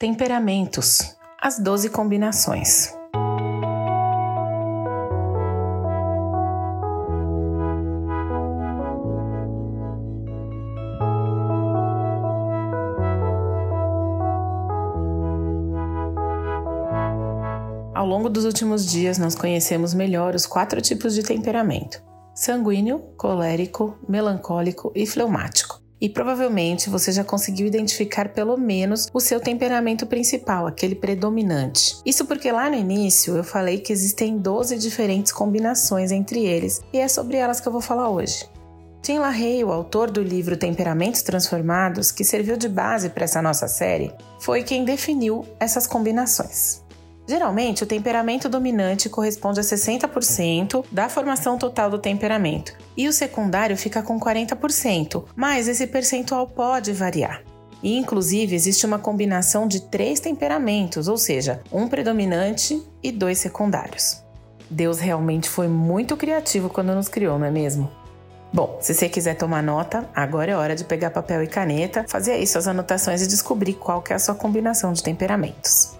Temperamentos as 12 combinações. Ao longo dos últimos dias, nós conhecemos melhor os quatro tipos de temperamento: sanguíneo, colérico, melancólico e fleumático. E provavelmente você já conseguiu identificar pelo menos o seu temperamento principal, aquele predominante. Isso porque lá no início eu falei que existem 12 diferentes combinações entre eles e é sobre elas que eu vou falar hoje. Tim LaHaye, o autor do livro Temperamentos Transformados, que serviu de base para essa nossa série, foi quem definiu essas combinações. Geralmente, o temperamento dominante corresponde a 60% da formação total do temperamento e o secundário fica com 40%, mas esse percentual pode variar. E, inclusive, existe uma combinação de três temperamentos, ou seja, um predominante e dois secundários. Deus realmente foi muito criativo quando nos criou, não é mesmo? Bom, se você quiser tomar nota, agora é hora de pegar papel e caneta, fazer aí suas anotações e descobrir qual é a sua combinação de temperamentos.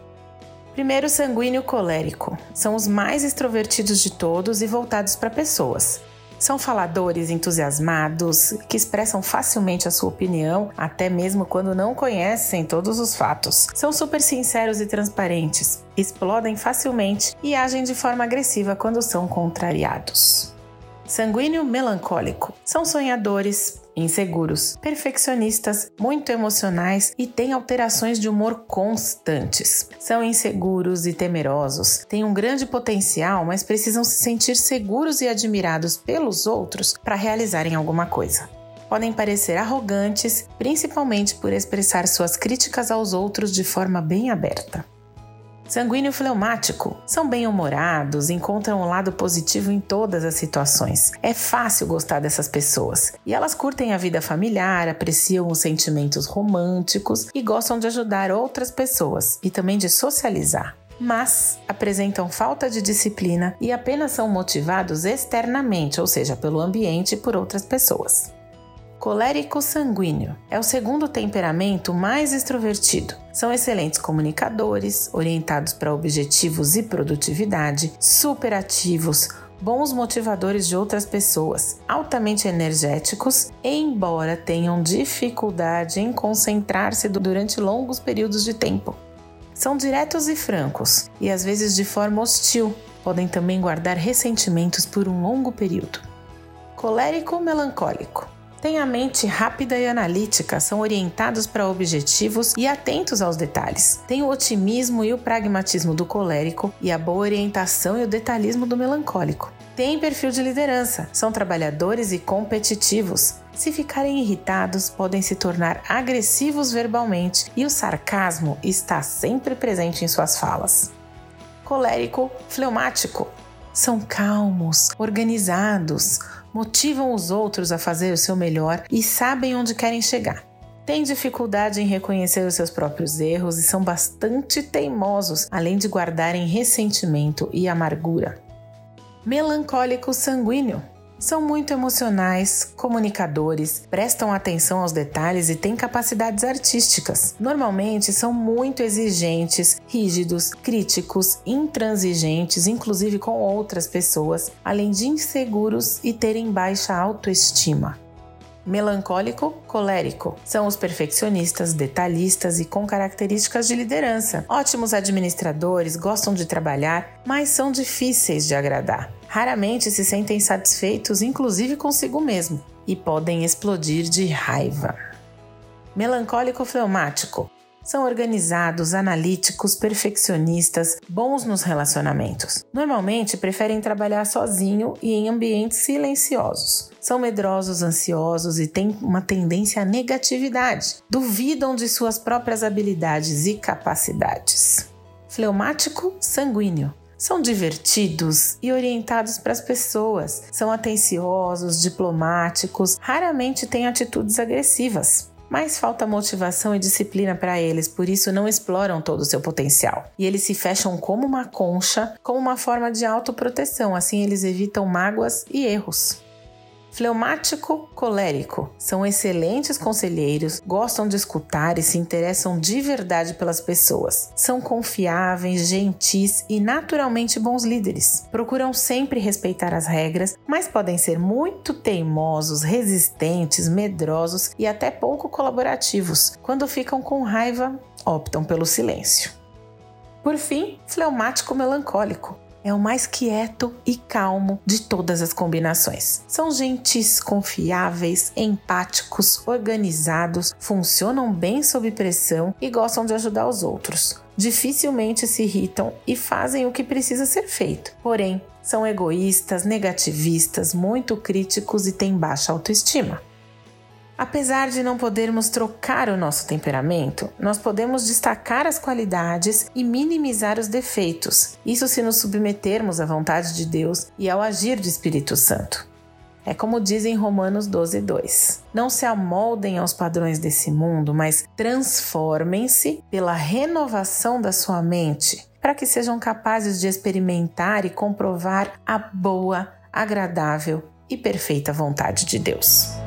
Primeiro, sanguíneo colérico. São os mais extrovertidos de todos e voltados para pessoas. São faladores entusiasmados que expressam facilmente a sua opinião, até mesmo quando não conhecem todos os fatos. São super sinceros e transparentes, explodem facilmente e agem de forma agressiva quando são contrariados. Sanguíneo melancólico. São sonhadores, inseguros, perfeccionistas, muito emocionais e têm alterações de humor constantes. São inseguros e temerosos, têm um grande potencial, mas precisam se sentir seguros e admirados pelos outros para realizarem alguma coisa podem parecer arrogantes, principalmente por expressar suas críticas aos outros de forma bem aberta. Sanguíneo fleumático. São bem-humorados, encontram um lado positivo em todas as situações. É fácil gostar dessas pessoas. E elas curtem a vida familiar, apreciam os sentimentos românticos e gostam de ajudar outras pessoas e também de socializar mas apresentam falta de disciplina e apenas são motivados externamente, ou seja, pelo ambiente e por outras pessoas. Colérico sanguíneo é o segundo temperamento mais extrovertido. São excelentes comunicadores, orientados para objetivos e produtividade, superativos, bons motivadores de outras pessoas, altamente energéticos, embora tenham dificuldade em concentrar-se durante longos períodos de tempo. São diretos e francos, e às vezes de forma hostil, podem também guardar ressentimentos por um longo período. Colérico melancólico têm a mente rápida e analítica, são orientados para objetivos e atentos aos detalhes. Têm o otimismo e o pragmatismo do colérico e a boa orientação e o detalhismo do melancólico. Têm perfil de liderança, são trabalhadores e competitivos. Se ficarem irritados, podem se tornar agressivos verbalmente e o sarcasmo está sempre presente em suas falas. Colérico fleumático são calmos, organizados, motivam os outros a fazer o seu melhor e sabem onde querem chegar. Têm dificuldade em reconhecer os seus próprios erros e são bastante teimosos, além de guardarem ressentimento e amargura. Melancólico sanguíneo são muito emocionais, comunicadores, prestam atenção aos detalhes e têm capacidades artísticas. Normalmente são muito exigentes, rígidos, críticos, intransigentes, inclusive com outras pessoas, além de inseguros e terem baixa autoestima melancólico, colérico. São os perfeccionistas, detalhistas e com características de liderança. Ótimos administradores, gostam de trabalhar, mas são difíceis de agradar. Raramente se sentem satisfeitos, inclusive consigo mesmo, e podem explodir de raiva. Melancólico fleumático são organizados, analíticos, perfeccionistas, bons nos relacionamentos. Normalmente preferem trabalhar sozinho e em ambientes silenciosos. São medrosos, ansiosos e têm uma tendência à negatividade. Duvidam de suas próprias habilidades e capacidades. Fleumático sanguíneo são divertidos e orientados para as pessoas, são atenciosos, diplomáticos, raramente têm atitudes agressivas mas falta motivação e disciplina para eles, por isso não exploram todo o seu potencial. E eles se fecham como uma concha, como uma forma de autoproteção, assim eles evitam mágoas e erros. Fleumático colérico. São excelentes conselheiros, gostam de escutar e se interessam de verdade pelas pessoas. São confiáveis, gentis e naturalmente bons líderes. Procuram sempre respeitar as regras, mas podem ser muito teimosos, resistentes, medrosos e até pouco colaborativos. Quando ficam com raiva, optam pelo silêncio. Por fim, fleumático melancólico é o mais quieto e calmo de todas as combinações. São gentis, confiáveis, empáticos, organizados, funcionam bem sob pressão e gostam de ajudar os outros. Dificilmente se irritam e fazem o que precisa ser feito. Porém, são egoístas, negativistas, muito críticos e têm baixa autoestima. Apesar de não podermos trocar o nosso temperamento, nós podemos destacar as qualidades e minimizar os defeitos, isso se nos submetermos à vontade de Deus e ao agir do Espírito Santo. É como diz em Romanos 12, 2. Não se amoldem aos padrões desse mundo, mas transformem-se pela renovação da sua mente, para que sejam capazes de experimentar e comprovar a boa, agradável e perfeita vontade de Deus.